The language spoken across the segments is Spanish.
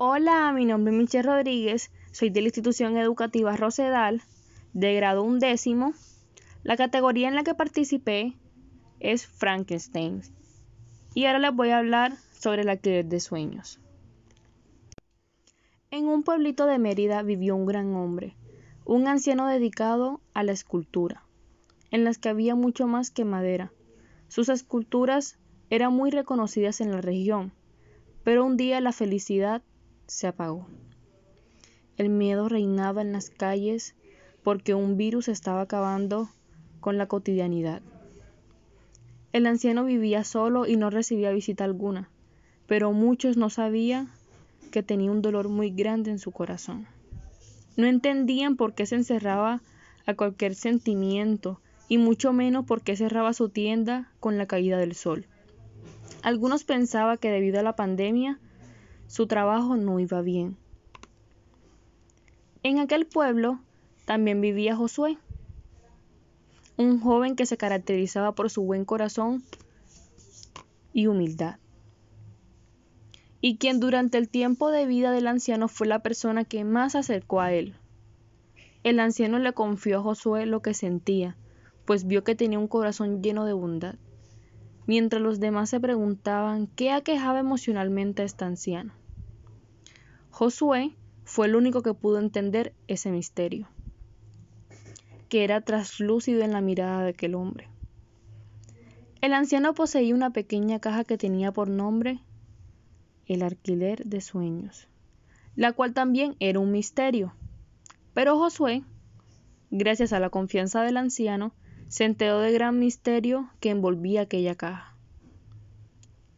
Hola, mi nombre es Michelle Rodríguez, soy de la institución educativa Rosedal, de grado undécimo. La categoría en la que participé es Frankenstein. Y ahora les voy a hablar sobre el alquiler de sueños. En un pueblito de Mérida vivió un gran hombre, un anciano dedicado a la escultura, en las que había mucho más que madera. Sus esculturas eran muy reconocidas en la región, pero un día la felicidad se apagó. El miedo reinaba en las calles porque un virus estaba acabando con la cotidianidad. El anciano vivía solo y no recibía visita alguna, pero muchos no sabían que tenía un dolor muy grande en su corazón. No entendían por qué se encerraba a cualquier sentimiento y mucho menos por qué cerraba su tienda con la caída del sol. Algunos pensaban que debido a la pandemia su trabajo no iba bien. En aquel pueblo también vivía Josué, un joven que se caracterizaba por su buen corazón y humildad, y quien durante el tiempo de vida del anciano fue la persona que más acercó a él. El anciano le confió a Josué lo que sentía, pues vio que tenía un corazón lleno de bondad, mientras los demás se preguntaban qué aquejaba emocionalmente a este anciano. Josué fue el único que pudo entender ese misterio, que era traslúcido en la mirada de aquel hombre. El anciano poseía una pequeña caja que tenía por nombre el alquiler de sueños, la cual también era un misterio. Pero Josué, gracias a la confianza del anciano, se enteró del gran misterio que envolvía aquella caja.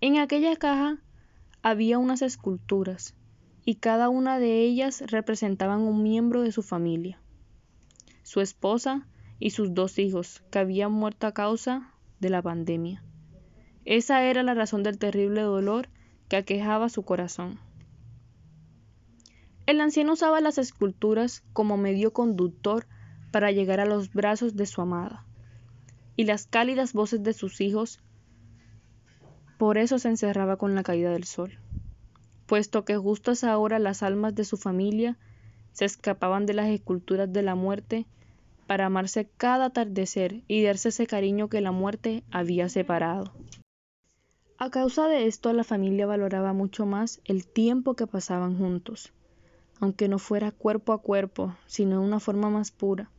En aquella caja había unas esculturas, y cada una de ellas representaban un miembro de su familia, su esposa y sus dos hijos, que habían muerto a causa de la pandemia. Esa era la razón del terrible dolor que aquejaba su corazón. El anciano usaba las esculturas como medio conductor para llegar a los brazos de su amada, y las cálidas voces de sus hijos, por eso se encerraba con la caída del sol puesto que justo a esa hora las almas de su familia se escapaban de las esculturas de la muerte para amarse cada atardecer y darse ese cariño que la muerte había separado. A causa de esto la familia valoraba mucho más el tiempo que pasaban juntos, aunque no fuera cuerpo a cuerpo, sino de una forma más pura,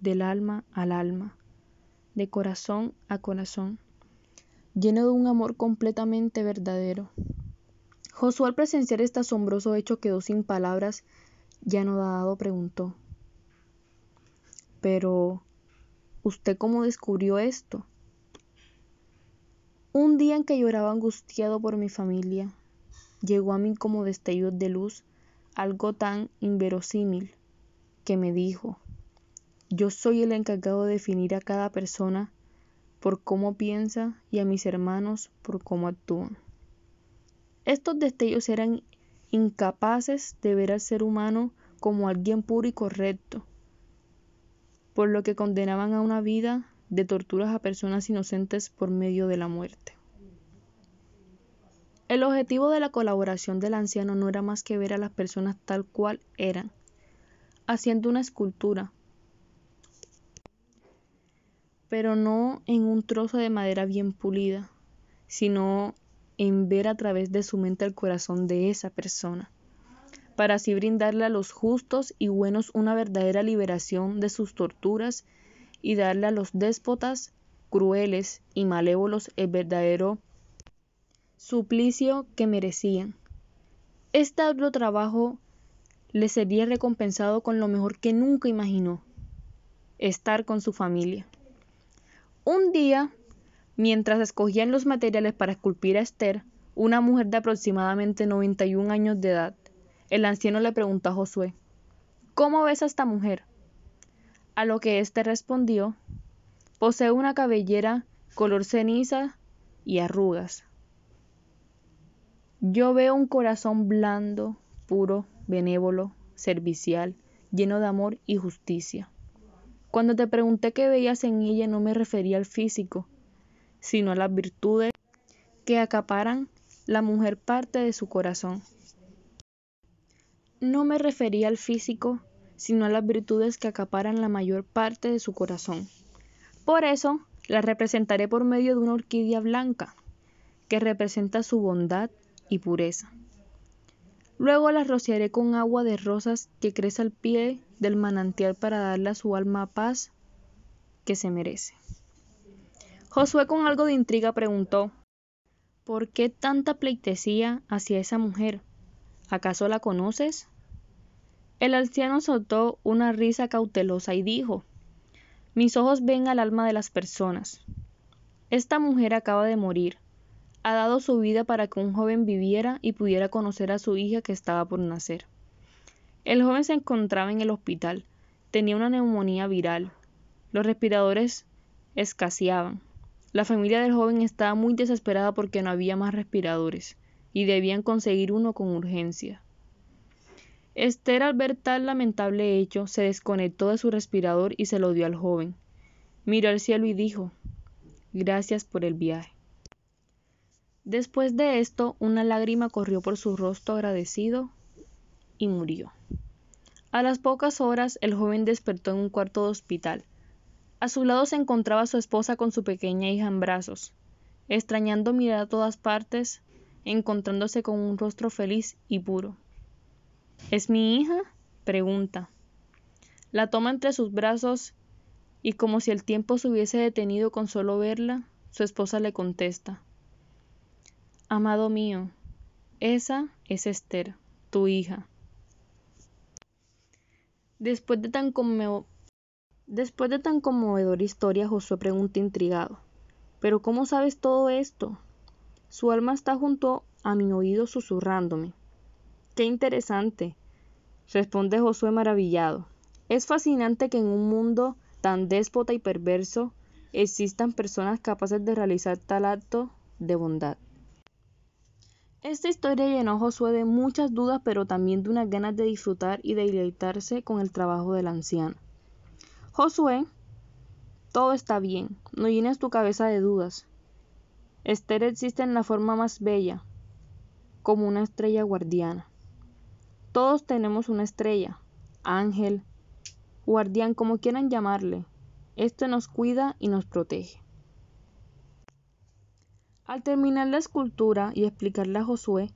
del alma al alma, de corazón a corazón, lleno de un amor completamente verdadero. Josué al presenciar este asombroso hecho quedó sin palabras ya no dado preguntó Pero, ¿usted cómo descubrió esto? Un día en que lloraba angustiado por mi familia, llegó a mí como destello de luz algo tan inverosímil que me dijo, yo soy el encargado de definir a cada persona por cómo piensa y a mis hermanos por cómo actúan. Estos destellos eran incapaces de ver al ser humano como alguien puro y correcto, por lo que condenaban a una vida de torturas a personas inocentes por medio de la muerte. El objetivo de la colaboración del anciano no era más que ver a las personas tal cual eran, haciendo una escultura, pero no en un trozo de madera bien pulida, sino en ver a través de su mente el corazón de esa persona, para así brindarle a los justos y buenos una verdadera liberación de sus torturas y darle a los déspotas crueles y malévolos el verdadero suplicio que merecían. Este otro trabajo le sería recompensado con lo mejor que nunca imaginó, estar con su familia. Un día Mientras escogían los materiales para esculpir a Esther, una mujer de aproximadamente 91 años de edad, el anciano le preguntó a Josué, ¿Cómo ves a esta mujer? A lo que éste respondió, posee una cabellera color ceniza y arrugas. Yo veo un corazón blando, puro, benévolo, servicial, lleno de amor y justicia. Cuando te pregunté qué veías en ella no me refería al físico, sino a las virtudes que acaparan la mujer parte de su corazón. no me refería al físico, sino a las virtudes que acaparan la mayor parte de su corazón. Por eso, la representaré por medio de una orquídea blanca, que representa su bondad y pureza. Luego la rociaré con agua de rosas que crece al pie del manantial para darle a su alma paz que se merece. Josué con algo de intriga preguntó, ¿por qué tanta pleitesía hacia esa mujer? ¿Acaso la conoces? El anciano soltó una risa cautelosa y dijo, Mis ojos ven al alma de las personas. Esta mujer acaba de morir. Ha dado su vida para que un joven viviera y pudiera conocer a su hija que estaba por nacer. El joven se encontraba en el hospital. Tenía una neumonía viral. Los respiradores escaseaban. La familia del joven estaba muy desesperada porque no había más respiradores y debían conseguir uno con urgencia. Esther al ver tal lamentable hecho se desconectó de su respirador y se lo dio al joven. Miró al cielo y dijo Gracias por el viaje. Después de esto, una lágrima corrió por su rostro agradecido y murió. A las pocas horas el joven despertó en un cuarto de hospital. A su lado se encontraba su esposa con su pequeña hija en brazos, extrañando mirar a todas partes, encontrándose con un rostro feliz y puro. ¿Es mi hija? pregunta. La toma entre sus brazos y como si el tiempo se hubiese detenido con solo verla, su esposa le contesta. Amado mío, esa es Esther, tu hija. Después de tan, Después de tan conmovedora historia, Josué pregunta intrigado, ¿pero cómo sabes todo esto? Su alma está junto a mi oído susurrándome. Qué interesante, responde Josué maravillado. Es fascinante que en un mundo tan déspota y perverso existan personas capaces de realizar tal acto de bondad. Esta historia llenó a Josué de muchas dudas, pero también de unas ganas de disfrutar y de deleitarse con el trabajo del anciano. Josué, todo está bien, no llenes tu cabeza de dudas. Esther existe en la forma más bella, como una estrella guardiana. Todos tenemos una estrella, ángel, guardián, como quieran llamarle. Esto nos cuida y nos protege. Al terminar la escultura y explicarle a Josué,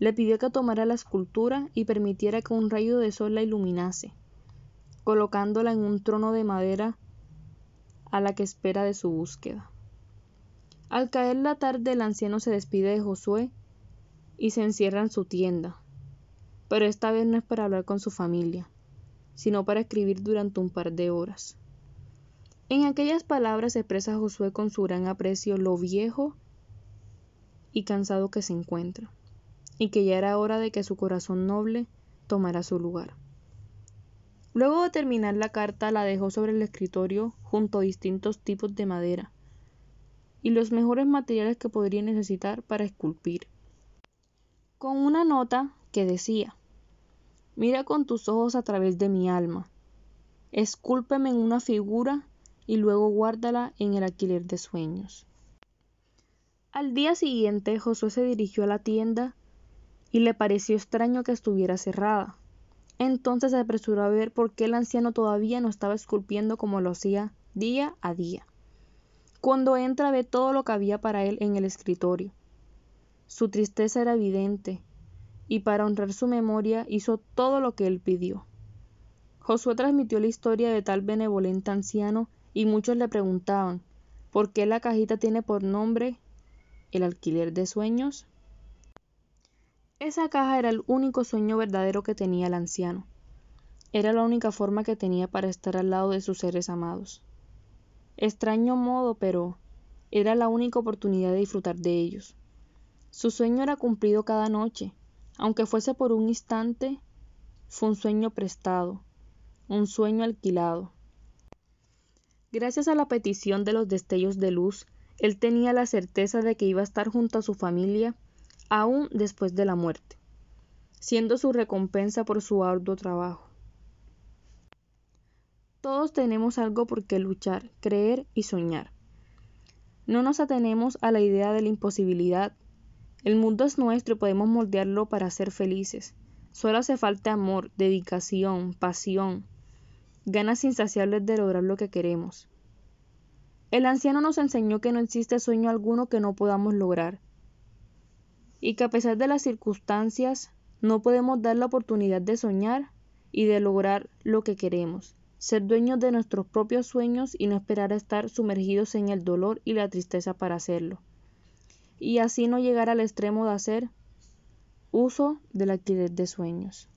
le pidió que tomara la escultura y permitiera que un rayo de sol la iluminase, colocándola en un trono de madera a la que espera de su búsqueda. Al caer la tarde el anciano se despide de Josué y se encierra en su tienda, pero esta vez no es para hablar con su familia, sino para escribir durante un par de horas. En aquellas palabras expresa Josué con su gran aprecio lo viejo y cansado que se encuentra, y que ya era hora de que su corazón noble tomara su lugar. Luego de terminar la carta la dejó sobre el escritorio junto a distintos tipos de madera y los mejores materiales que podría necesitar para esculpir, con una nota que decía Mira con tus ojos a través de mi alma. Escúlpeme en una figura y luego guárdala en el alquiler de sueños. Al día siguiente Josué se dirigió a la tienda y le pareció extraño que estuviera cerrada. Entonces se apresuró a ver por qué el anciano todavía no estaba esculpiendo como lo hacía día a día. Cuando entra ve todo lo que había para él en el escritorio. Su tristeza era evidente, y para honrar su memoria hizo todo lo que él pidió. Josué transmitió la historia de tal benevolente anciano y muchos le preguntaban ¿por qué la cajita tiene por nombre el alquiler de sueños? Esa caja era el único sueño verdadero que tenía el anciano. Era la única forma que tenía para estar al lado de sus seres amados. Extraño modo, pero era la única oportunidad de disfrutar de ellos. Su sueño era cumplido cada noche, aunque fuese por un instante, fue un sueño prestado, un sueño alquilado. Gracias a la petición de los destellos de luz, él tenía la certeza de que iba a estar junto a su familia aún después de la muerte, siendo su recompensa por su arduo trabajo. Todos tenemos algo por qué luchar, creer y soñar. No nos atenemos a la idea de la imposibilidad el mundo es nuestro y podemos moldearlo para ser felices. Solo hace falta amor, dedicación, pasión, ganas insaciables de lograr lo que queremos. El anciano nos enseñó que no existe sueño alguno que no podamos lograr y que a pesar de las circunstancias no podemos dar la oportunidad de soñar y de lograr lo que queremos, ser dueños de nuestros propios sueños y no esperar a estar sumergidos en el dolor y la tristeza para hacerlo, y así no llegar al extremo de hacer uso del alquiler de sueños.